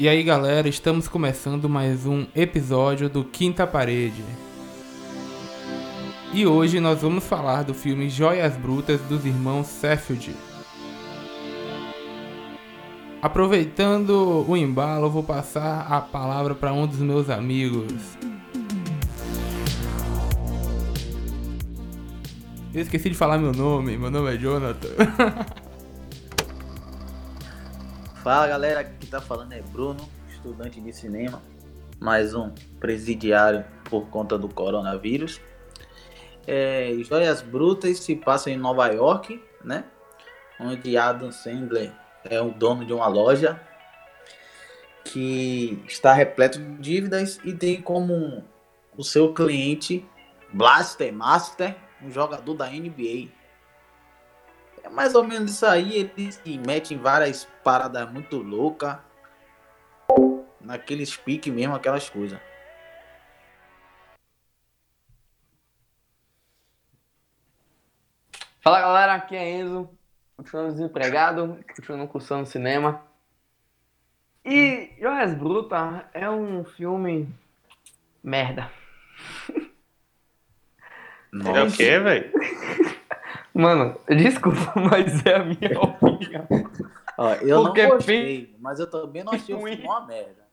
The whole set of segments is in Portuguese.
E aí galera, estamos começando mais um episódio do Quinta Parede. E hoje nós vamos falar do filme Joias Brutas dos irmãos Seffield. Aproveitando o embalo, vou passar a palavra para um dos meus amigos. Eu esqueci de falar meu nome, meu nome é Jonathan. Fala galera, aqui tá falando é Bruno, estudante de cinema, mais um presidiário por conta do coronavírus. É, Joias Brutas se passa em Nova York, né? Onde Adam Sandler é o dono de uma loja que está repleto de dívidas e tem como o seu cliente Blaster Master, um jogador da NBA. É mais ou menos isso aí, ele se mete em várias paradas muito loucas. Naqueles piques mesmo, aquelas coisas. Fala galera, aqui é Enzo, continuando desempregado, continuando cursando cinema. E Joias Bruta é um filme merda. É o quê, velho? Mano, desculpa, mas é a minha opinião. Ó, eu Porque não gostei, mas eu também não achei o filme uma merda.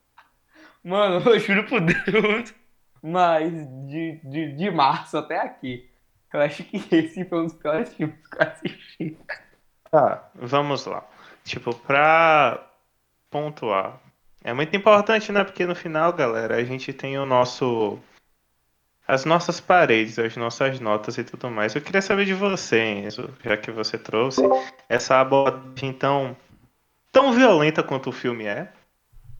Mano, eu juro por Deus, mas de, de, de março até aqui, eu acho que esse foi um dos piores filmes que eu assisti. Tá, vamos lá. Tipo, pra pontuar. É muito importante, né? Porque no final, galera, a gente tem o nosso. As nossas paredes, as nossas notas e tudo mais. Eu queria saber de você, Enzo, já que você trouxe essa abordagem tão, tão violenta quanto o filme é.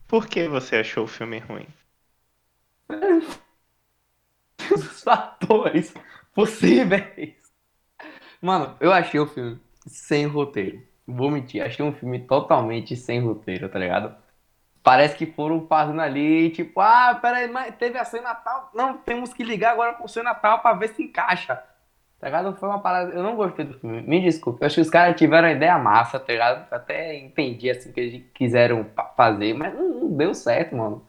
Por que você achou o filme ruim? Os fatores possíveis. Mano, eu achei o filme sem roteiro. Vou mentir, achei um filme totalmente sem roteiro, tá ligado? Parece que foram fazendo ali, tipo, ah, peraí, mas teve a cena tal. Não, temos que ligar agora com cena tal pra ver se encaixa. Tá ligado? Foi uma parada. Eu não gostei do filme. Me desculpe. Eu acho que os caras tiveram uma ideia massa, tá ligado? Até entendi assim que eles quiseram fa- fazer, mas não, deu certo, mano.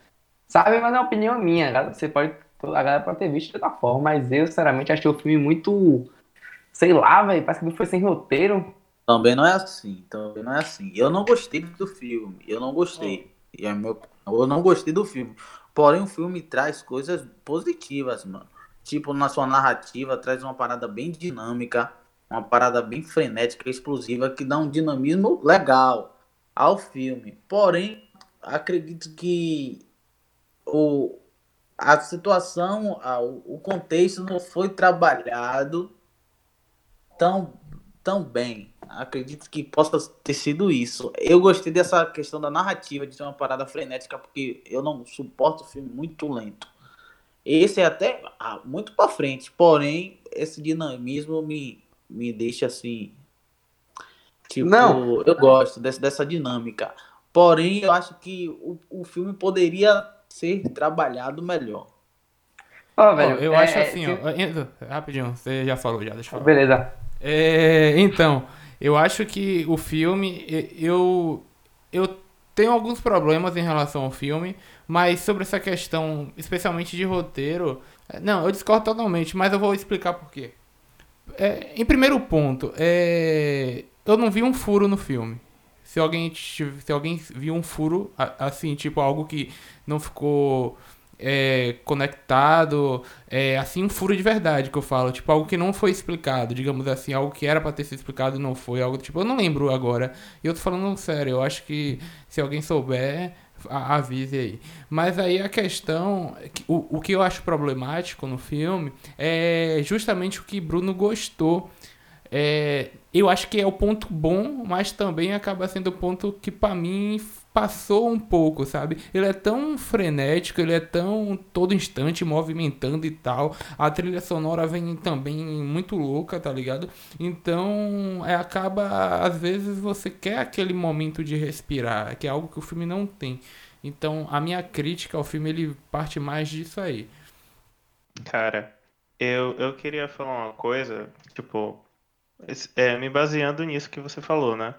Sabe, mas é uma opinião minha, tá? Você pode. A galera pode ter visto de outra forma, mas eu, sinceramente, achei o filme muito. Sei lá, velho. Parece que não foi sem roteiro. Também não é assim, também não é assim. Eu não gostei do filme, eu não gostei. E é meu, eu não gostei do filme. Porém, o filme traz coisas positivas, mano. Tipo, na sua narrativa, traz uma parada bem dinâmica, uma parada bem frenética, explosiva, que dá um dinamismo legal ao filme. Porém, acredito que o, a situação, a- o contexto não foi trabalhado tão, tão bem. Acredito que possa ter sido isso. Eu gostei dessa questão da narrativa, de ser uma parada frenética, porque eu não suporto filme muito lento. Esse é até ah, muito pra frente, porém, esse dinamismo me, me deixa assim. Tipo, Não. eu gosto dessa, dessa dinâmica. Porém, eu acho que o, o filme poderia ser trabalhado melhor. Ó, Ó, velho. eu é- acho é- assim, ó, Enzo, rapidinho, você já falou já, deixa eu falar. Beleza. É, então, eu acho que o filme, eu, eu tenho alguns problemas em relação ao filme, mas sobre essa questão, especialmente de roteiro, é, não, eu discordo totalmente, mas eu vou explicar por quê. É, em primeiro ponto, é, eu não vi um furo no filme. Se alguém, se alguém viu um furo, assim, tipo algo que não ficou é, conectado, é, assim, um furo de verdade que eu falo, tipo, algo que não foi explicado, digamos assim, algo que era pra ter sido explicado e não foi, algo tipo, eu não lembro agora. E eu tô falando sério, eu acho que se alguém souber, avise aí. Mas aí a questão, que- o, o que eu acho problemático no filme é justamente o que Bruno gostou. É, eu acho que é o ponto bom, mas também acaba sendo o ponto que pra mim passou um pouco, sabe? Ele é tão frenético, ele é tão todo instante movimentando e tal. A trilha sonora vem também muito louca, tá ligado? Então, é, acaba às vezes você quer aquele momento de respirar, que é algo que o filme não tem. Então, a minha crítica ao filme ele parte mais disso aí. Cara, eu, eu queria falar uma coisa, tipo, é, me baseando nisso que você falou, né?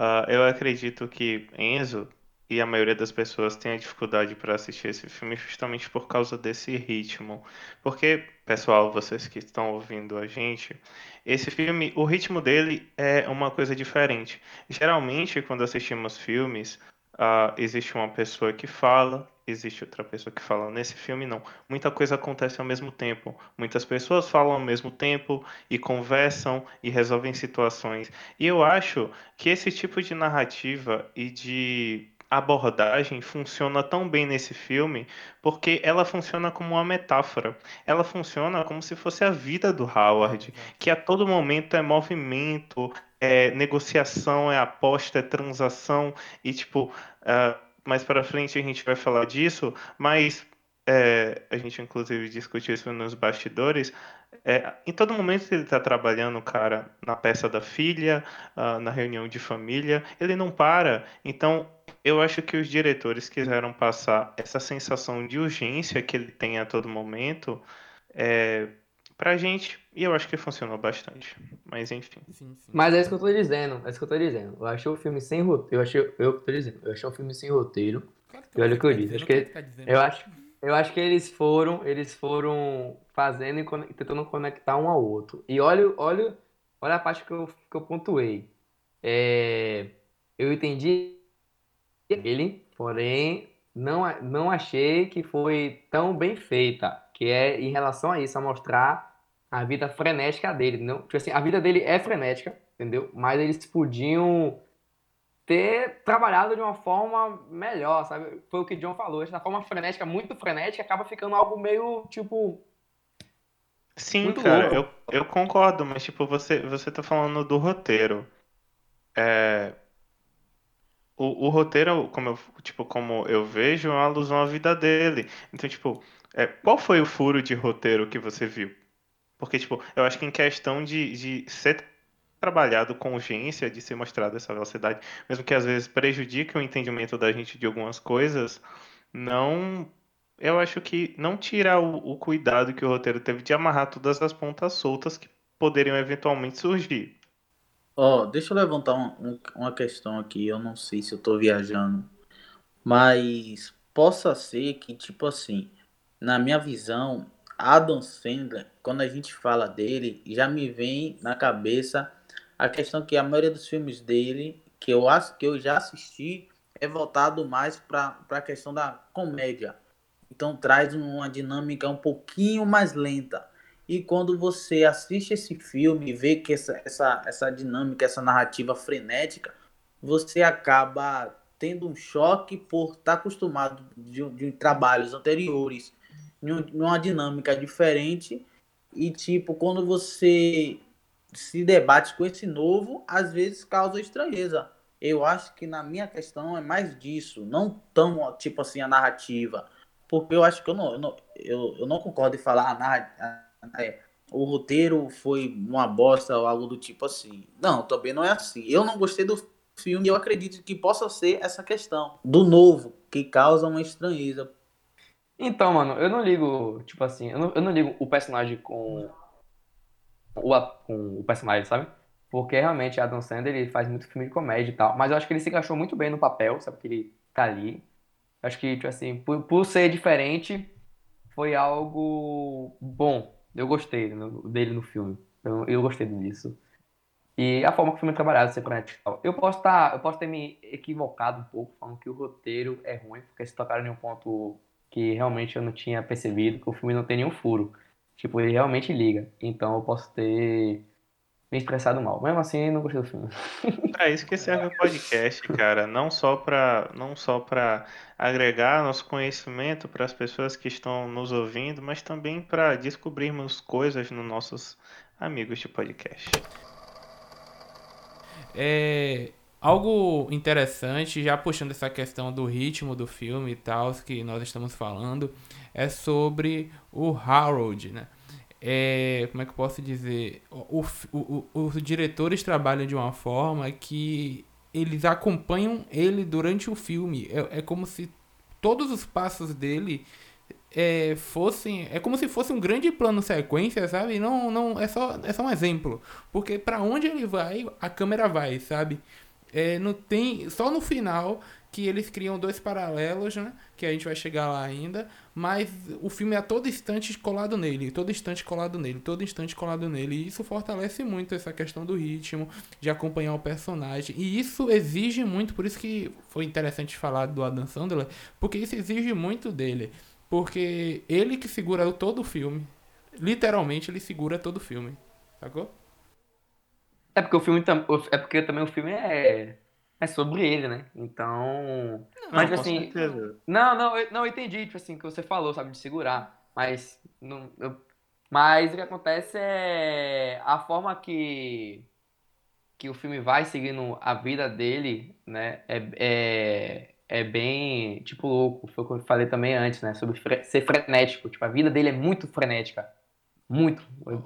Ah, eu acredito que Enzo e a maioria das pessoas tem a dificuldade para assistir esse filme justamente por causa desse ritmo. Porque, pessoal, vocês que estão ouvindo a gente, esse filme, o ritmo dele é uma coisa diferente. Geralmente, quando assistimos filmes, uh, existe uma pessoa que fala, existe outra pessoa que fala. Nesse filme, não. Muita coisa acontece ao mesmo tempo. Muitas pessoas falam ao mesmo tempo e conversam e resolvem situações. E eu acho que esse tipo de narrativa e de abordagem funciona tão bem nesse filme porque ela funciona como uma metáfora. Ela funciona como se fosse a vida do Howard, que a todo momento é movimento, é negociação, é aposta, é transação e tipo. Uh, mais para frente a gente vai falar disso, mas é, a gente inclusive discutiu isso nos bastidores. É, em todo momento ele está trabalhando, cara, na peça da filha, uh, na reunião de família, ele não para. Então, eu acho que os diretores quiseram passar essa sensação de urgência que ele tem a todo momento é, pra gente, e eu acho que funcionou bastante. Mas enfim. Sim, sim. Mas é isso que eu tô dizendo, é isso que eu tô dizendo. Eu achei o filme sem roteiro. Eu achei, eu tô dizendo, eu achei um filme sem roteiro. Claro e olha o que eu disse. Acho que, eu, acho, eu acho que eles foram, eles foram fazendo e tentando conectar um ao outro. E olha, olha, olha a parte que eu, que eu pontuei. É, eu entendi ele, porém, não, não achei que foi tão bem feita. Que é em relação a isso, a mostrar a vida frenética dele, não? Tipo assim, a vida dele é frenética, entendeu? Mas eles podiam ter trabalhado de uma forma melhor, sabe? Foi o que John falou, essa forma frenética, muito frenética, acaba ficando algo meio, tipo... Sim, cara, eu, eu concordo, mas, tipo, você, você tá falando do roteiro. É... O, o roteiro, como eu, tipo, como eu vejo, é uma alusão à vida dele. Então, tipo, é, qual foi o furo de roteiro que você viu? Porque, tipo, eu acho que em questão de, de ser trabalhado com urgência, de ser mostrado essa velocidade, mesmo que às vezes prejudique o entendimento da gente de algumas coisas, não. Eu acho que não tira o, o cuidado que o roteiro teve de amarrar todas as pontas soltas que poderiam eventualmente surgir. Ó, oh, deixa eu levantar um, uma questão aqui, eu não sei se eu tô viajando, mas possa ser que, tipo assim, na minha visão, Adam Sandler, quando a gente fala dele, já me vem na cabeça a questão que a maioria dos filmes dele, que eu acho que eu já assisti, é voltado mais para a questão da comédia. Então traz uma dinâmica um pouquinho mais lenta. E quando você assiste esse filme e vê que essa, essa, essa dinâmica, essa narrativa frenética, você acaba tendo um choque por estar acostumado de, de trabalhos anteriores numa dinâmica diferente. E tipo quando você se debate com esse novo às vezes causa estranheza. Eu acho que na minha questão é mais disso não tão tipo assim a narrativa. Porque eu acho que eu não eu não, eu, eu não concordo em falar a, é, o roteiro foi uma bosta ou algo do tipo assim. Não também não é assim. Eu não gostei do filme eu acredito que possa ser essa questão do novo que causa uma estranheza então, mano, eu não ligo, tipo assim, eu não, eu não ligo o personagem com o, com o personagem, sabe? Porque realmente Adam Sandler ele faz muito filme de comédia e tal. Mas eu acho que ele se encaixou muito bem no papel, sabe? Que ele tá ali. Eu acho que, tipo assim, por, por ser diferente, foi algo bom. Eu gostei dele no filme. Eu, eu gostei disso. E a forma que o filme é trabalhado, ser frenético e tal. Eu posso, tá, eu posso ter me equivocado um pouco, falando que o roteiro é ruim, porque se tocaram em um ponto que realmente eu não tinha percebido que o filme não tem nenhum furo. Tipo, ele realmente liga. Então eu posso ter me expressado mal. Mesmo assim, não gostei do filme. É isso que serve o podcast, cara. Não só para não só para agregar nosso conhecimento para as pessoas que estão nos ouvindo, mas também para descobrirmos coisas nos nossos amigos de podcast. É, Algo interessante, já puxando essa questão do ritmo do filme e tal, que nós estamos falando, é sobre o Harold, né? É, como é que eu posso dizer? O, o, o, os diretores trabalham de uma forma que eles acompanham ele durante o filme. É, é como se todos os passos dele é, fossem. É como se fosse um grande plano sequência, sabe? Não, não, é só, é só um exemplo. Porque para onde ele vai, a câmera vai, sabe? É, não tem só no final que eles criam dois paralelos, né? Que a gente vai chegar lá ainda, mas o filme é a todo instante colado nele, todo instante colado nele, todo instante colado nele, e isso fortalece muito essa questão do ritmo, de acompanhar o personagem, e isso exige muito, por isso que foi interessante falar do Adam Sandler, porque isso exige muito dele, porque ele que segura todo o filme, literalmente ele segura todo o filme, sacou? É porque o filme é porque também o filme é é sobre ele, né? Então, mas Não, com assim, não, não, eu, não, eu entendi, tipo assim, o que você falou, sabe, de segurar, mas não, eu, mas o que acontece é a forma que que o filme vai seguindo a vida dele, né? É, é, é bem, tipo, louco, foi o que eu falei também antes, né? Sobre fre- ser frenético, tipo, a vida dele é muito frenética, muito,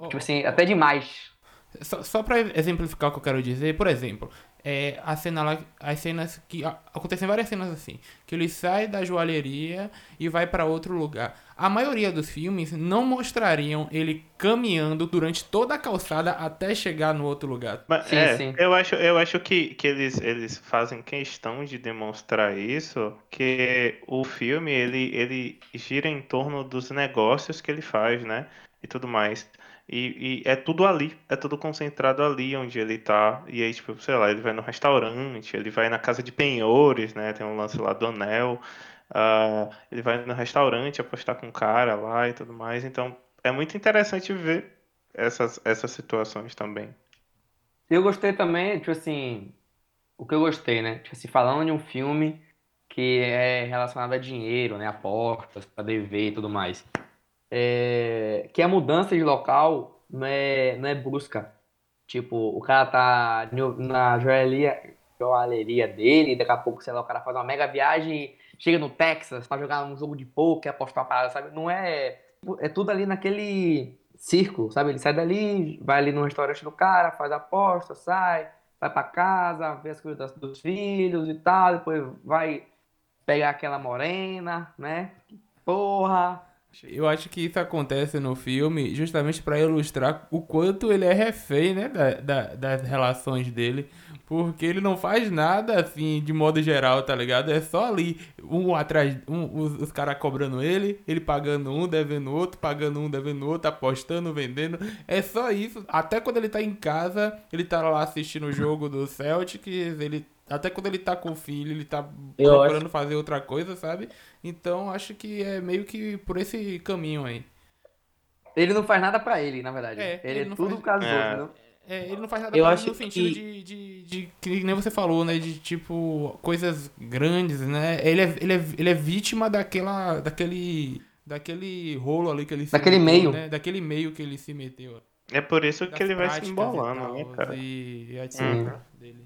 tipo assim, até demais. Só, só pra exemplificar o que eu quero dizer, por exemplo, é, a cena lá, as cenas que. a- Acontecem várias cenas assim. Que ele sai da joalheria e vai pra outro lugar. A maioria dos filmes não mostrariam ele caminhando durante toda a calçada até chegar no outro lugar. Mas, Sim, é, sim. eu acho, eu acho que, que eles, eles fazem questão de demonstrar isso, que o filme ele, ele gira em torno dos negócios que ele faz, né? E tudo mais. E, e é tudo ali, é tudo concentrado ali onde ele tá. E aí, tipo, sei lá, ele vai no restaurante, ele vai na casa de penhores, né? Tem um lance lá do anel. Ah, ele vai no restaurante apostar com o cara lá e tudo mais. Então, é muito interessante ver essas, essas situações também. Eu gostei também, tipo assim, o que eu gostei, né? Tipo assim, falando de um filme que é relacionado a dinheiro, né? Apostas, pra dever e tudo mais. É, que a mudança de local não é, não é brusca. Tipo, o cara tá na joalheria, joalheria dele, daqui a pouco, sei lá, o cara faz uma mega viagem, chega no Texas pra jogar um jogo de poker, apostar uma parada, sabe? Não é. É tudo ali naquele círculo, sabe? Ele sai dali, vai ali no restaurante do cara, faz aposta, sai, vai pra casa, vê as coisas dos filhos e tal, depois vai pegar aquela morena, né? Porra! Eu acho que isso acontece no filme justamente pra ilustrar o quanto ele é refém, né, da, da- das relações dele. Porque ele não faz nada assim de modo geral, tá ligado? É só ali, um atrás, um, os, os caras cobrando ele, ele pagando um, devendo outro, pagando um, devendo outro, apostando, vendendo. É só isso. Até quando ele tá em casa, ele tá lá assistindo o jogo do Celtics, ele. Até quando ele tá com o filho, ele tá Eu procurando fazer outra coisa, sabe? Então acho que é meio que por esse caminho aí. Ele não faz nada pra ele, na verdade. É, ele, ele é não tudo faz- dos É. outros, entendeu? É, ele não faz nada Eu pra- acho no sentido que- de, de, de, que nem você falou, né? De tipo, coisas grandes, né? Ele é, ele é, ele é vítima daquela. daquele. daquele rolo ali que ele se Daquele meteu, meio. Né? Daquele meio que ele se meteu. É por isso que ele vai se e embolando, né, cara? E, etc. Sim. dele.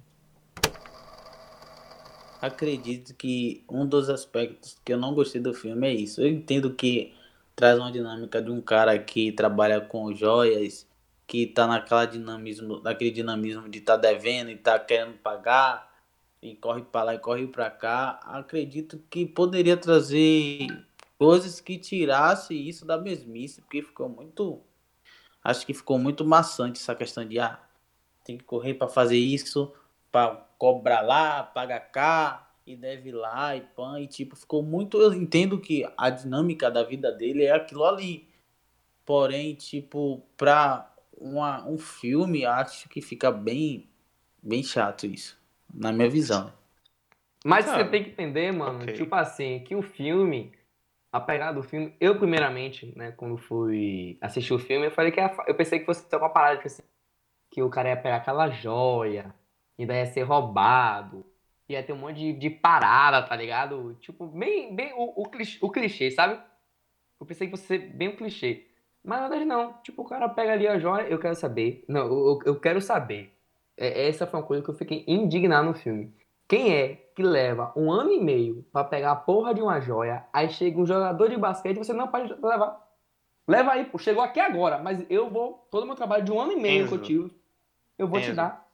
Acredito que um dos aspectos que eu não gostei do filme é isso. Eu entendo que traz uma dinâmica de um cara que trabalha com joias, que tá naquela dinamismo, naquele dinamismo de tá devendo e tá querendo pagar e corre para lá e corre para cá. Acredito que poderia trazer coisas que tirasse isso da mesmice, porque ficou muito acho que ficou muito maçante essa questão de ah, tem que correr para fazer isso, para cobrar lá, paga cá e deve lá e pan e tipo ficou muito eu entendo que a dinâmica da vida dele é aquilo ali porém tipo para uma, um filme acho que fica bem bem chato isso na minha visão Mas Sabe? você tem que entender, mano, Ok. tipo assim, que o filme, a pegada do filme, eu primeiramente, né, quando fui assistir o filme, eu falei que era, eu pensei que fosse ter uma parada tipo assim, que o cara ia pegar aquela joia, e daí ia ser roubado, ia ter um monte de, de parada, tá ligado? Tipo, bem, bem o, o, clichê, o clichê, sabe? Eu pensei que fosse ser bem o clichê. Mas na verdade não. Tipo, o cara pega ali a joia, eu quero saber. Não, eu, eu quero saber. É, essa foi uma coisa que eu fiquei indignado no filme. Quem é que leva um ano e meio pra pegar a porra de uma joia, aí chega um jogador de basquete e você não pode levar. Leva aí, pô, chegou aqui agora, mas eu vou, todo o meu trabalho de um ano e meio que eu Enzo. tive, eu vou te Enzo. dar.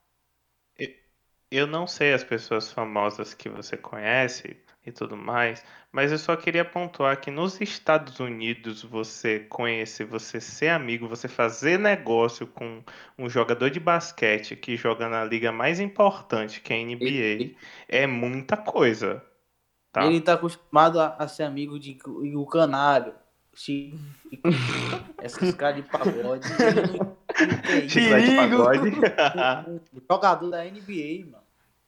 Eu não sei as pessoas famosas que você conhece e tudo mais, mas eu só queria pontuar que nos Estados Unidos você conhecer, você ser amigo, você fazer negócio com um jogador de basquete que joga na liga mais importante, que é a NBA, é muita coisa. Tá. Ele tá acostumado a, a ser amigo de o canário. Chico, esses caras de pagode. Ele. Um jogador da NBA, mano.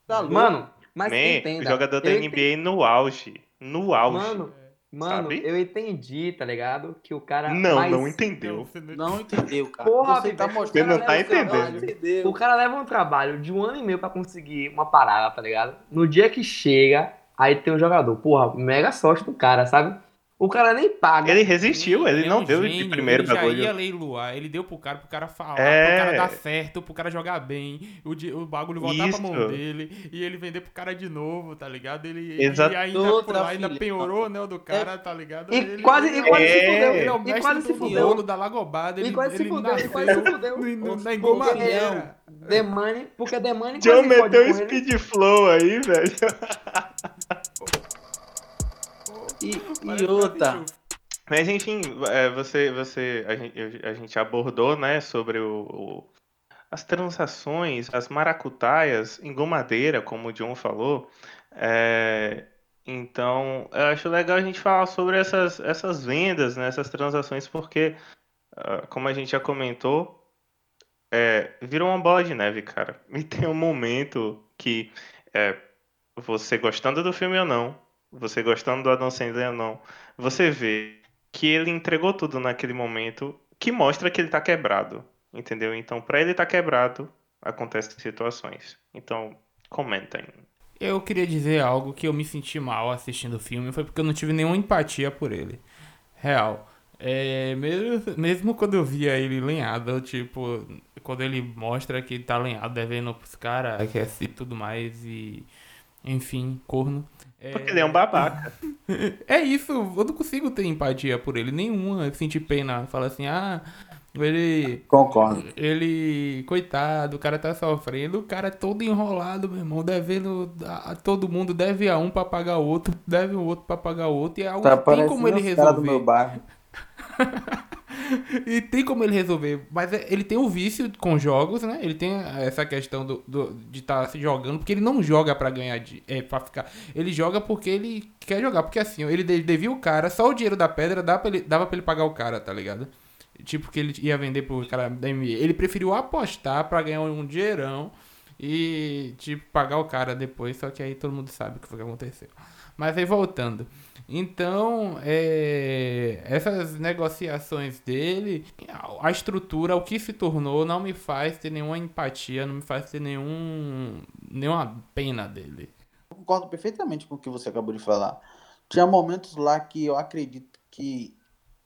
Tá louco? Mano, mas Man, entenda. o jogador da NBA no auge. No auge. Mano, mano, Sabe? eu entendi, tá ligado? Que o cara. não, mais- não entendeu. Não entendeu, cara. Porra, Você tá mostrando. você não tá entendendo. O cara leva um trabalho de um ano e meio pra conseguir uma parada, tá ligado? No dia que chega, aí tem um jogador. Porra, mega sorte do cara, sabe? O cara nem paga. Ele resistiu, ele, é não um deu de gênio, primeiro ele já bagulho. ia leiloar, ele deu pro cara, pro cara falar, É. pro cara dar certo, pro cara jogar bem, o, o bagulho voltar pra mão Isso. dele e ele vender pro cara de novo, tá ligado? Ele Exato. e ainda, Outra lá, ainda penhorou o anel do cara, tá ligado? E Ele- quase, e ele- quase se É. fudeu. Ele é o e mestre quase do se fudeu. bolo da Lagobarda, ele, E quase se ele fudeu, e nasceu quase se fudeu. na engomadeira. The Money, porque The Money quase meteu um ele. speed flow aí, velho. E, e outra. que Mas enfim, é, você, você, a gente, a gente abordou, né, sobre o, o- as transações, as maracutaias em gomadeira, como o John falou. É, então, eu acho legal a gente falar sobre essas, essas vendas, né, essas transações, porque, ah, como a gente já comentou, é, virou uma bola de neve, cara. E tem um momento que, é, você gostando do filme ou não, você gostando do Adam Sandler ou não, você vê que ele entregou tudo naquele momento, que mostra que ele tá quebrado, entendeu? Então, pra ele tá quebrado, acontecem situações. Então, comentem. Eu queria dizer algo que eu me senti mal assistindo o filme, foi porque eu não tive nenhuma empatia por ele. Real. É, mesmo, mesmo quando eu via ele lenhado, tipo, quando ele mostra que tá lenhado, devendo pros caras, que é assim, tudo mais e. Enfim, corno. É, Porque ele é um babaca. é isso, eu não consigo ter empatia por ele, nenhuma. Sentir pena, falar assim, ah, ele. Concordo. Ele, coitado, o cara tá sofrendo, o cara é todo enrolado, meu irmão, devendo a, a todo mundo, deve a um pra pagar o outro, deve o outro pra pagar o outro, e é algo Tá que tem como parecendo ele caras do meu resolver. bairro. E tem como ele resolver, mas é- ele tem o vício com jogos, né? Ele tem essa questão do, do- de estar se jogando, porque ele não joga pra ganhar, de, é, pra ficar. Ele joga porque ele quer jogar, porque assim, ele de- devia o cara, só o dinheiro da pedra dava pra ele, dava pra ele pagar o cara, tá ligado? Tipo, que ele ia vender pro cara da NBA. Ele preferiu apostar pra ganhar um dinheirão e, tipo, pagar o cara depois, só que aí todo mundo sabe o que foi que aconteceu. Mas aí voltando. Então, é, essas negociações dele, a- estrutura, o que se tornou, não me faz ter nenhuma empatia, não me faz ter nenhum, nenhuma pena dele. Eu concordo perfeitamente com o que você acabou de falar. Tinha momentos lá que eu acredito que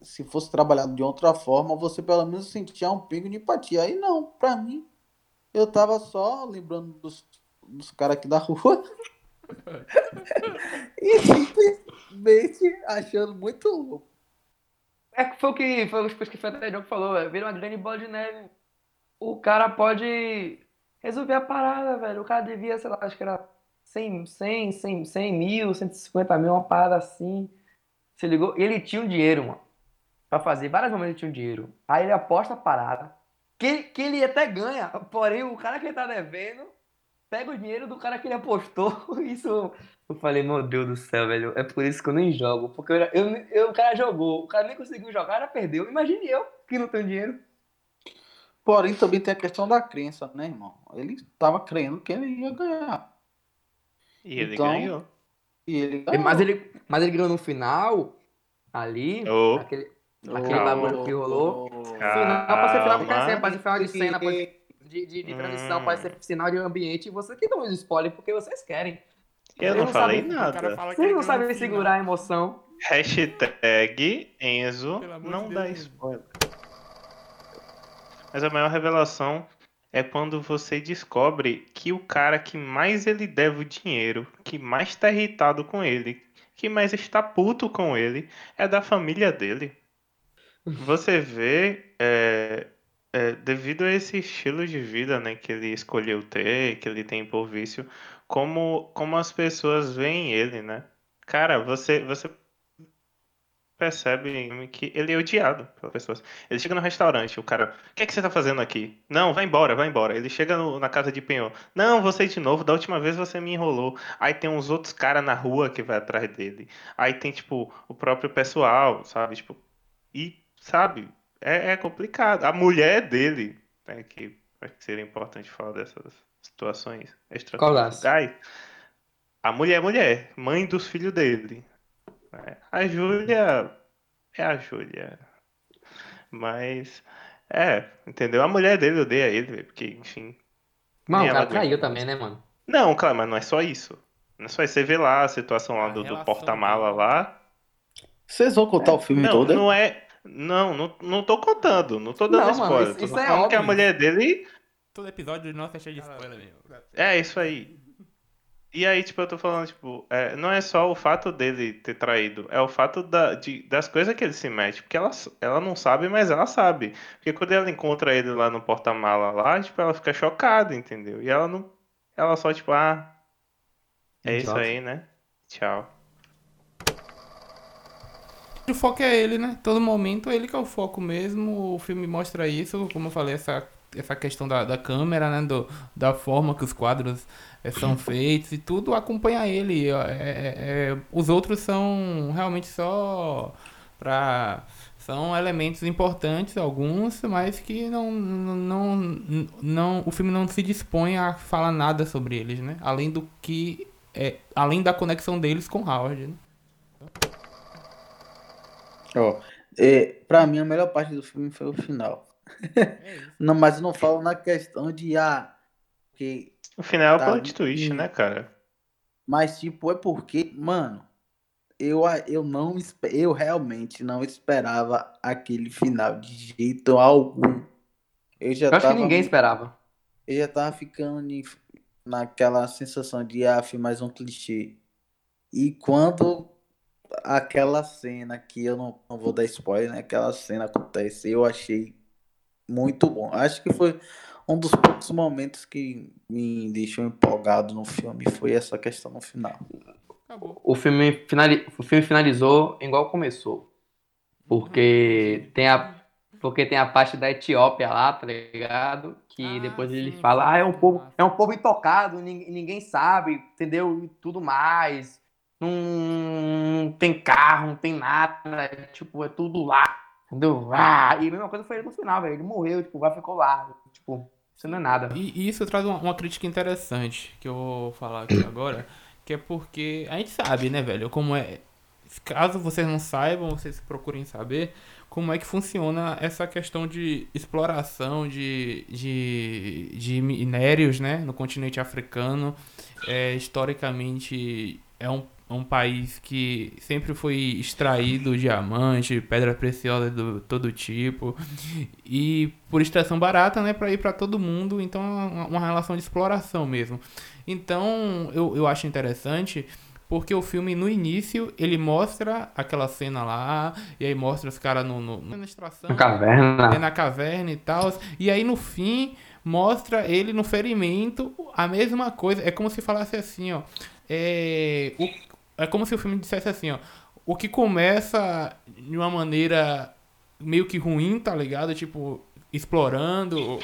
se fosse trabalhado de outra forma, você pelo menos sentia um pingo de empatia. Aí não, pra mim, eu tava só lembrando dos, dos caras aqui da rua. e simplesmente achando muito louco. É que foi o que foi o que o que falou, velho. Vira uma grande bola de neve. O cara pode resolver a parada, velho. O cara devia, sei lá, acho que era 100, 100, 100, 100 mil, 150 mil, uma parada assim. Se ligou? E ele tinha um dinheiro, mano. Pra fazer. Vários momentos ele tinha um dinheiro. Aí ele aposta a parada. Que, que ele até ganha. Porém, o cara que ele tá devendo pega o dinheiro do cara que ele apostou. Isso. Eu falei, meu Deus do céu, velho. É por isso que eu nem jogo. Porque eu, eu, eu- o cara jogou. O cara nem conseguiu jogar, já perdeu. Imagine eu que não tenho dinheiro. Porém, também tem a questão da crença, né, irmão? Ele tava crendo que ele ia ganhar. E ele Então, ganhou. E ele ganhou. Mas ele, mas ele ganhou no final. Ali. Ô. Aquele, Ô, aquele bagulho que rolou. ô, Final pode ser final de Calma. cena, pode ser final de cena, pode de, de, de transição, Hum. pode ser sinal de ambiente. Você que dá um spoiler porque vocês querem. Eu Vocês não não falei cara nada. que Vocês não sabem final. segurar a emoção. Hashtag Enzo de não Deus, dá Enzo. spoiler. Mas a maior revelação é quando você descobre que o cara que mais ele deve o dinheiro, que mais tá irritado com ele, que mais está puto com ele, é da família dele. Você vê, é, é, devido a esse estilo de vida né, que ele escolheu ter, que ele tem por vício, como, como as pessoas veem ele, né? Cara, você, você percebe que ele é odiado pelas pessoas. Ele chega no restaurante, o cara, o que é que você tá fazendo aqui? Não, vai embora, vai embora. Ele chega no- na casa de penhor, não, você de novo, da última vez você me enrolou. Aí tem uns outros caras na rua que vai atrás dele. Aí tem, tipo, o próprio pessoal, sabe? Tipo, e, sabe, é, é complicado. A mulher dele, né, que acho que seria importante falar dessas situações extraconjugais. A mulher é mulher, mãe dos filhos dele. né? A Júlia é a Júlia. Mas, é, entendeu? A mulher dele odeia ele, velho, porque, enfim. Mano, o ela cara traiu também, né, mano? Não, claro, mas não é só isso. Não é só isso. Você vê lá a situação lá A do, do porta-mala lá. Vocês vão contar o filme Não, todo? é? não é. Não, não, não tô contando, não tô dando Não, mano, spoiler. isso- tô isso só é falando que a mulher dele Todo episódio nosso é cheio de spoiler mesmo. É, isso aí. E aí, tipo, eu tô falando, tipo, é, não é só o fato dele ter traído, é o fato da, de, das coisas que ele se mete. Porque ela, ela não sabe, mas ela sabe. Porque quando ela encontra ele lá no porta-mala lá, tipo, ela fica chocada, entendeu? E ela não. Ela só, tipo, ah. É isso Idiota. aí, né? Tchau. O foco é ele, né? Todo momento ele que é o foco mesmo. O filme mostra isso, como eu falei, essa, essa questão da, da câmera, né? Do, da forma que os quadros eh, são feitos e tudo acompanha ele. É- é- é- os outros são realmente só pra. São elementos importantes, alguns, mas que não, não, não, não- O filme não se dispõe a falar nada sobre eles, né? Além do que. É, além da conexão deles com Howard, né? Ó, é, pra mim, a melhor parte do filme foi o final. É. Não, mas eu não falo na questão de ah, que, No final é o Tá, plot twist, né, cara? mas tipo é porque, mano, eu a- eu não eu realmente não esperava aquele final de jeito algum. Eu já Eu acho que ninguém esperava. eu já tava ficando naquela sensação de ah, foi mais um clichê. E quando aquela cena que eu não, não vou dar spoiler, né? Aquela cena acontece, eu achei muito bom. Acho que foi um dos poucos momentos que me deixou empolgado no filme, foi essa questão no final. Acabou. O filme, finali... o filme finalizou igual começou. Porque tem a porque tem a parte da Etiópia lá, tá ligado? Que Ah, depois ele sim, fala, sim, ah, é um povo, é um povo intocado, ninguém, ninguém sabe, entendeu? E tudo mais. Não tem carro, não tem nada, é, tipo, é tudo lá, entendeu? Ah, e a mesma coisa foi ele no final, velho. Ele morreu, tipo, vai ficou lá. Tipo, isso não é nada. E, e isso traz uma, uma crítica interessante que eu vou falar aqui agora, que é porque a gente sabe, né, velho, como é. Caso vocês não saibam, vocês procurem saber como é que funciona essa questão de exploração de, de, de minérios, né, no continente africano. É, historicamente é um, um país que sempre foi extraído diamante, pedra preciosa do todo tipo e por extração barata, né, para ir para todo mundo, então é uma, relação de exploração mesmo. Então eu, eu acho interessante porque o filme no início ele mostra aquela cena lá e aí mostra os caras no, no, na extração, Na caverna. é na caverna e tal. E aí no fim mostra ele no ferimento, a mesma coisa. É como se falasse assim, ó. É, o- é como se o filme dissesse assim, ó. O que começa de uma maneira meio que ruim, tá ligado? Tipo, explorando,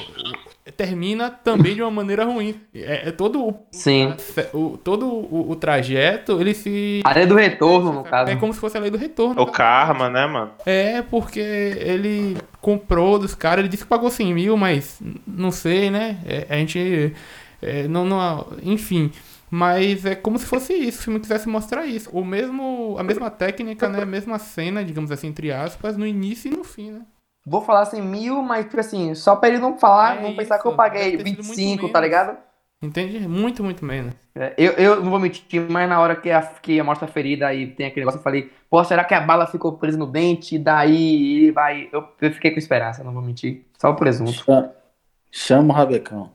termina também de uma maneira ruim. É, é todo o, Sim. o- todo o, o trajeto, ele se. A lei do retorno, no caso. É como se fosse a lei do retorno. O karma, né, mano? É, porque ele comprou dos caras, ele disse que pagou 100 mil, mas não sei, né? É, a gente. é, não, não, enfim. Mas é como se fosse isso, se o filme quisesse mostrar isso. O mesmo, a mesma técnica, né? A mesma cena, digamos assim, entre aspas, no início e no fim, né? Vou falar 100 mil, mas, tipo assim, só pra ele não falar, É vão pensar que eu paguei deve ter sido muito 25, tá ligado? Entende? Muito, muito menos. É, Eu, eu não vou mentir, mas na hora que a, que mostra a ferida e tem aquele negócio, eu falei, pô, será que a bala ficou presa no dente? E daí ele vai. Eu, eu fiquei com esperança, não vou mentir. Só o presunto. Chama, chama o Rabecão.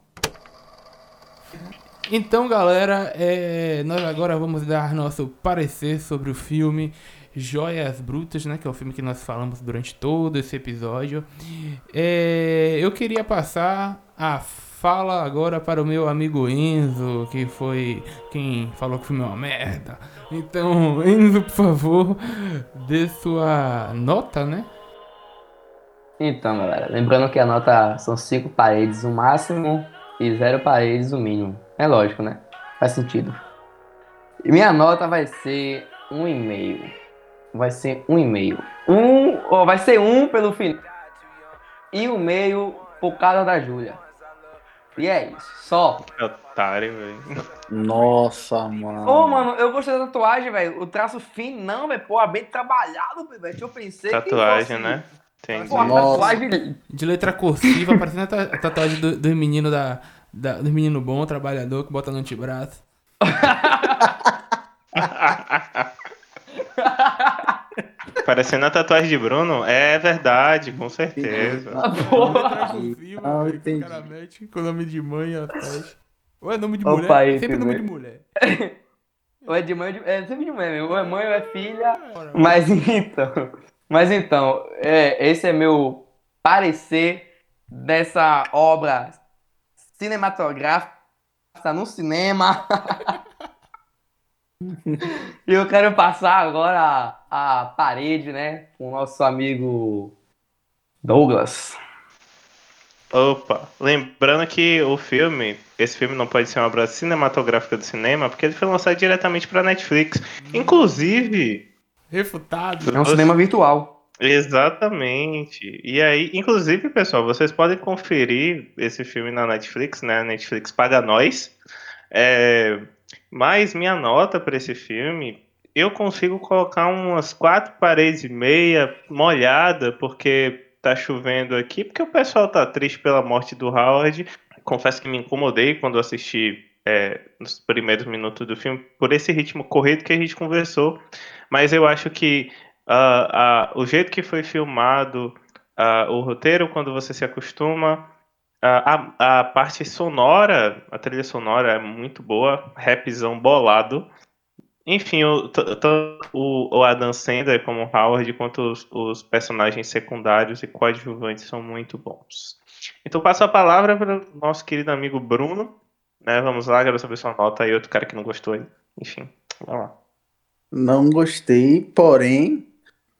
Então, galera, é, nós agora vamos dar nosso parecer sobre o filme Joias Brutas, né? Que é o filme que nós falamos durante todo esse episódio. É, eu queria passar a fala agora para o meu amigo Enzo, que foi quem falou que o filme é uma merda. Então, Enzo, por favor, dê sua nota, né? Então, galera, lembrando que a nota são 5 paredes o máximo e 0 paredes o mínimo. É lógico, né? Faz sentido. E minha nota vai ser 1,5. Vai ser 1,5. Um, ó, vai ser 1 um pelo final. E o meio por causa da Júlia. E é isso, só. Otário, velho. Nossa, mano. Ô, mano, eu gostei da tatuagem, velho. O traço fino, não, velho. Pô, bem trabalhado, velho. Eu pensei Tatuagem, que fosse... né? Entendi. Pô, tatuagem... De letra cursiva, parecendo a tatuagem do, do menino da, da- do menino bom, trabalhador, que bota no antebraço. Parecendo a tatuagem de Bruno? É verdade, com certeza. Porra. Ah, que o entendi. cara mete com o nome de mãe atrás. Ou é nome de mulher? pai, Sempre esse nome de mulher. Ou é de mãe, é sempre de mãe mesmo. Ou é mãe ou é filha. Ora, Mas então, mas então, é, esse é meu parecer dessa obra cinematográfica está no cinema. e eu quero passar agora a, a parede, né, com o nosso amigo Douglas. Opa, lembrando que o filme, esse filme não pode ser uma obra cinematográfica do cinema, porque ele foi lançado diretamente para Netflix. Inclusive, Refutado. É um cinema virtual. Exatamente. E aí, inclusive, pessoal, vocês podem conferir esse filme na Netflix, né? Netflix paga nós. É, mas minha nota para esse filme, eu consigo colocar umas quatro paredes e meia molhada, porque tá chovendo aqui, porque o pessoal tá triste pela morte do Howard. Confesso que me incomodei quando assisti é, nos primeiros minutos do filme, por esse ritmo corrido que a gente conversou. Mas eu acho que ah, ah, o jeito que foi filmado, ah, o roteiro, quando você se acostuma, a, a parte sonora, a trilha sonora é muito boa, rapzão bolado. Enfim, o, tanto o, Adam Sandler como o Howard, quanto os, os personagens secundários e coadjuvantes são muito bons. Então passo a palavra para o nosso querido amigo Bruno. Né? Vamos lá, quero saber sua nota e outro cara que não gostou. Enfim, vamos lá. Não gostei, porém,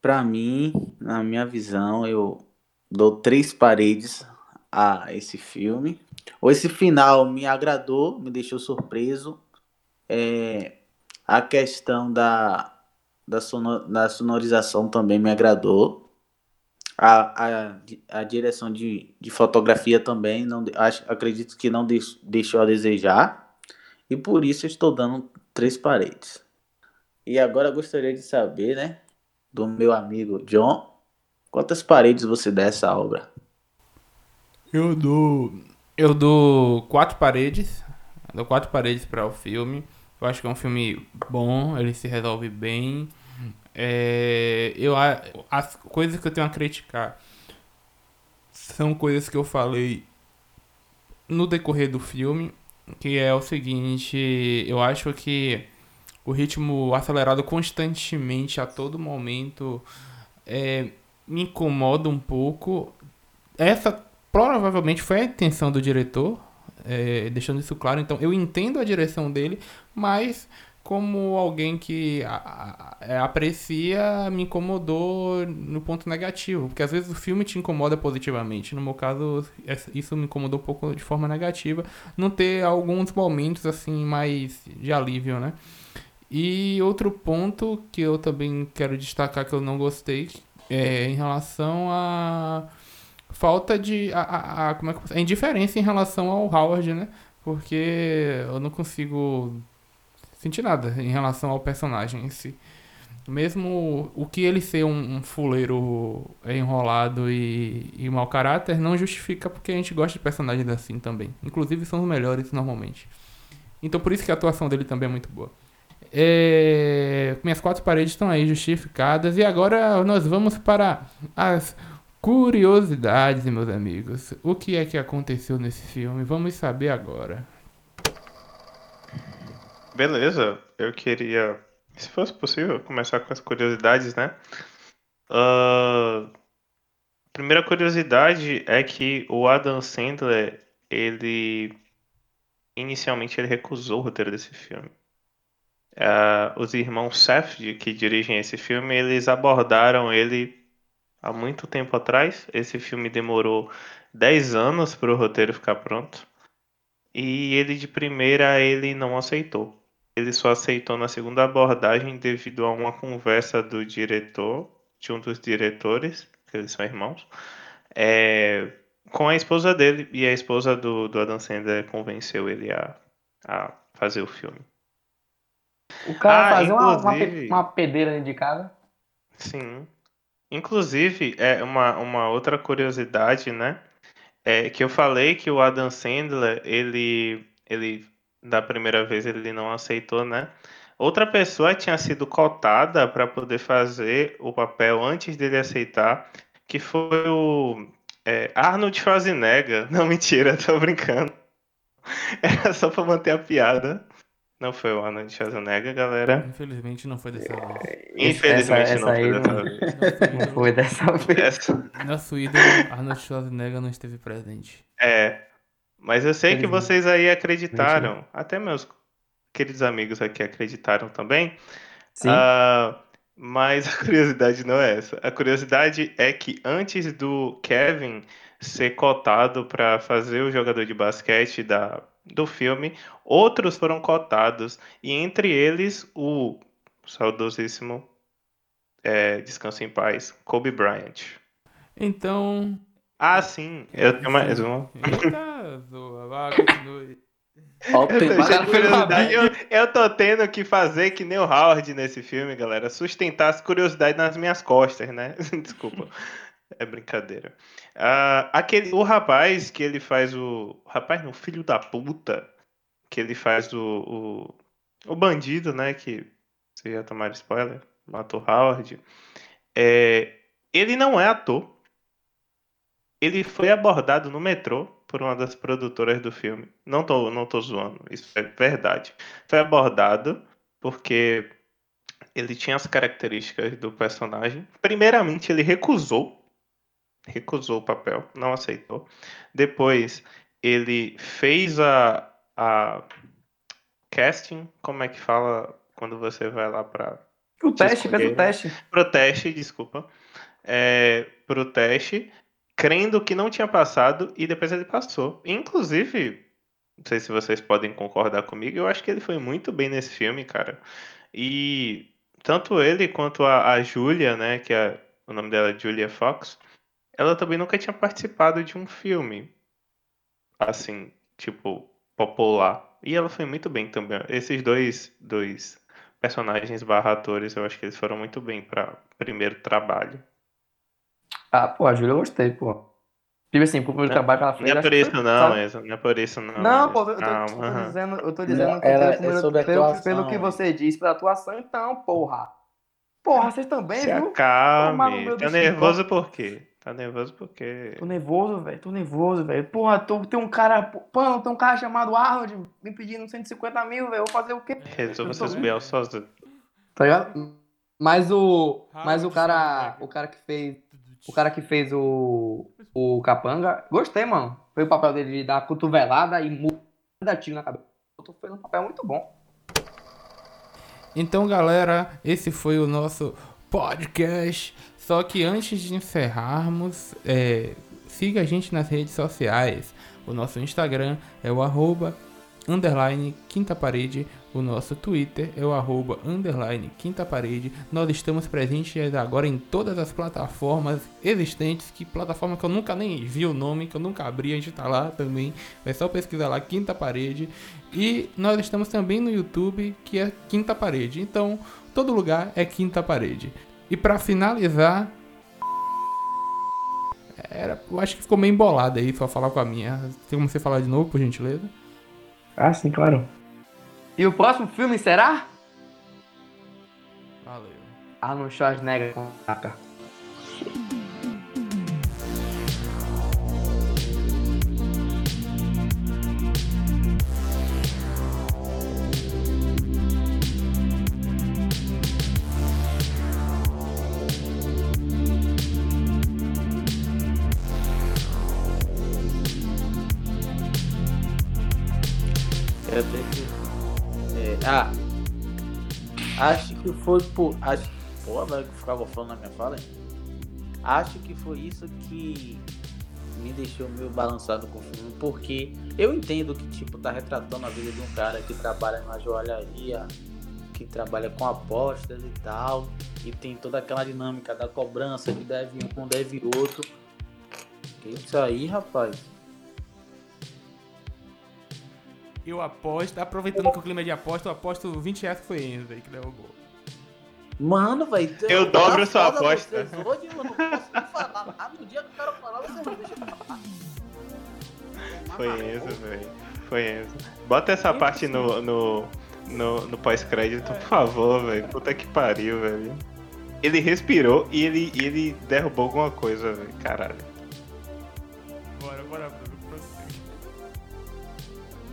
pra mim, na minha visão, eu dou três paredes a esse filme. Ou esse final me agradou, me deixou surpreso. É, a questão da, da, sono- da sonorização também me agradou. A, a, a direção de, de fotografia também, não, acho, acredito que não deix- deixou a desejar. E por isso eu estou dando três paredes. E agora eu gostaria de saber, né, do meu amigo John, quantas paredes você dá essa obra? Eu dou. Eu dou quatro paredes. Eu dou quatro paredes para o filme. Eu acho que é um filme bom, ele se resolve bem. É, eu, as coisas que eu tenho a criticar são coisas que eu falei no decorrer do filme, que é o seguinte, eu acho que o ritmo acelerado constantemente a todo momento é, me incomoda um pouco. Essa provavelmente foi a intenção do diretor, é, deixando isso claro. Então, eu entendo a direção dele, mas como alguém que a- a- é, aprecia, me incomodou no ponto negativo. Porque às vezes o filme te incomoda positivamente. No meu caso, essa- isso me incomodou um pouco de forma negativa. Não ter alguns momentos assim mais de alívio, né? E outro ponto que eu também quero destacar que eu não gostei é em relação a falta de a, a, a- como é que a indiferença em relação ao Howard, né? Porque eu não consigo sentir nada em relação ao personagem em si. Mesmo o que ele ser um, um fuleiro enrolado e, e mau caráter não justifica porque a gente gosta de personagens assim também. Inclusive são os melhores normalmente. Então por isso que a atuação dele também é muito boa. É, minhas quatro paredes estão aí justificadas e agora nós vamos para as curiosidades, meus amigos. O que é que aconteceu nesse filme? Vamos saber agora. Beleza, eu queria, se fosse possível, começar com as curiosidades, né? Ah, primeira curiosidade é que o Adam Sandler, ele inicialmente ele recusou o roteiro desse filme. Uh, os irmãos Safdie, que dirigem esse filme, eles abordaram ele há muito tempo atrás. Esse filme demorou 10 anos para o roteiro ficar pronto. E ele de primeira ele não aceitou. Ele só aceitou na segunda abordagem devido a uma conversa do diretor, de um dos diretores, que eles são irmãos, é, com a esposa dele. E a esposa do, do Adam Sandler convenceu ele a, a fazer o filme. O cara ah, fazer uma, uma, uma pedreira de casa. Sim. Inclusive, é uma, uma outra curiosidade, né? É que eu falei que o Adam Sandler, ele, ele da primeira vez ele não aceitou, né? Outra pessoa tinha sido cotada para poder fazer o papel antes dele aceitar, que foi o é, Arnold Schwarzenegger. Não, mentira, tô brincando. Era só para manter a piada. Não foi o Arnold Schwarzenegger, galera. Infelizmente não foi dessa vez. Infelizmente essa, não essa foi não, dessa vez. Não foi dessa vez. Essa... Nosso ídolo, Arnold Schwarzenegger, não esteve presente. É. Mas eu sei que vocês aí acreditaram. Até meus queridos amigos aqui acreditaram também. Sim. Uh, mas a curiosidade não é essa. A curiosidade é que antes do Kevin ser cotado para fazer o jogador de basquete da do filme, outros foram cotados, e entre eles o saudosíssimo é, Descanso em Paz, Kobe Bryant. Então. Ah, sim, eu tenho mais uma. Eita, zoa, continue. Eu, eu tô tendo que fazer que nem o Howard nesse filme, galera. Sustentar as curiosidades nas minhas costas, né? Desculpa. É brincadeira. Ah, aquele, o rapaz que ele faz o. Rapaz, não, filho da puta. Que ele faz o. O, o bandido, né? Que. Vocês já tomaram spoiler? Matou Howard. É, ele não é ator. Ele foi abordado no metrô por uma das produtoras do filme. Não tô, não tô zoando, isso é verdade. Foi abordado porque ele tinha as características do personagem. Primeiramente, ele recusou recusou o papel, não aceitou. Depois ele fez a, a casting, como é que fala quando você vai lá para o teste, fez o teste. Pro teste, desculpa. É, pro teste, crendo que não tinha passado e depois ele passou. Inclusive, não sei se vocês podem concordar comigo, eu acho que ele foi muito bem nesse filme, cara. E tanto ele quanto a, a Julia, né, que é o nome dela é Julia Fox, ela também nunca tinha participado de um filme assim, tipo, popular. E ela foi muito bem também. Esses dois, dois personagens barra atores, eu acho que eles foram muito bem para primeiro trabalho. Ah, pô, a Júlia eu gostei, pô. Tipo assim, pro primeiro trabalho que ela fez. Não é por isso não, sabe? Enzo, não é por isso não. Não, pô, eu tô, Calma, eu tô aham. dizendo, eu tô dizendo Não, que ela- pelo, é pelo, atuação. pelo que você disse, pela atuação, então, porra. Porra, vocês também, Se viu? Meu Tá nervoso por quê? Tá nervoso por quê? Tô nervoso, velho. Tô nervoso, velho. Porra, tô, tem um cara. Pô, tem um cara chamado Arnold me pedindo 150 mil, velho. Vou fazer o quê? Resolva Eu tô seus. B.O. sozinho. Tá ligado? Mas o. Mas o cara. O cara que fez. O cara que fez o. O Capanga. Gostei, mano. Foi o papel dele de dar cotovelada e muda tiro na cabeça. Eu tô fazendo um papel muito bom. Então, galera, esse foi o nosso podcast. Só que antes de encerrarmos, é, siga a gente nas redes sociais. O nosso Instagram é o arroba underline quinta parede. O nosso Twitter é o arroba underline quinta parede. Nós estamos presentes agora em todas as plataformas existentes. Que plataforma que eu nunca nem vi o nome, que eu nunca abri, a gente tá lá também. É só pesquisar lá Quinta Parede. E nós estamos também no YouTube, que é Quinta Parede. Então, todo lugar é Quinta Parede. E pra finalizar, era, eu acho que ficou meio embolado aí, só falar com a minha. Tem como você falar de novo, por gentileza? Ah, sim, claro. E o próximo filme será? Valeu. Arnold Schwarzenegger com a Eu tenho que ah, acho que foi por. Acho, pô, velho, que ficava falando na minha fala, hein? Acho que foi isso que me deixou meio balançado com o filme, porque eu entendo que, tipo, tá retratando a vida de um cara que trabalha na joalharia, que trabalha com apostas e tal, e tem toda aquela dinâmica da cobrança que deve um, deve outro. Que isso aí, rapaz? Eu aposto, aproveitando que o clima é de aposta, eu aposto 20 reais que foi Enzo aí que deu o gol. Mano, velho. Eu dobro sua aposta. Hoje eu não nem falar nada. No dia que eu quero falar, você não deixa eu falar. Foi Enzo, velho. Foi Enzo. Bota essa parte no, no, no, no pós-crédito, por favor, velho. Puta que pariu, velho. Ele respirou e ele, e ele derrubou alguma coisa, velho. Caralho. Bora, bora.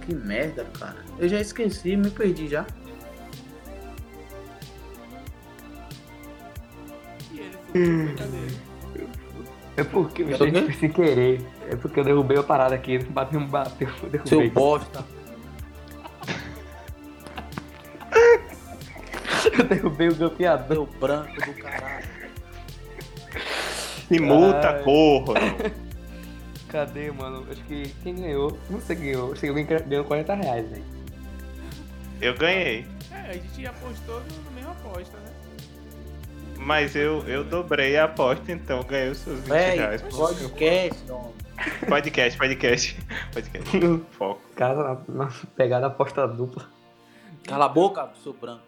Que merda, cara. Eu já esqueci, me perdi já. É porque, o quê? gente, sem querer. É porque eu derrubei a parada aqui. Bateu, bateu, eu derrubei. Seu bosta. Eu derrubei o campeador. Seu branco do caralho. Me multa, Caralho. Cadê, mano? Acho que quem ganhou? Não sei quem ganhou. Acho que alguém ganhou 40 reais, velho. Eu ganhei. É, a gente apostou no, no mesmo aposta, né? Mas eu, eu dobrei a aposta, então ganhei os seus 20 reais. Véi, pô. podcast, homem. Podcast, podcast. Podcast. Foco. Casa na, na pegada aposta dupla. Cala a boca, seu branco.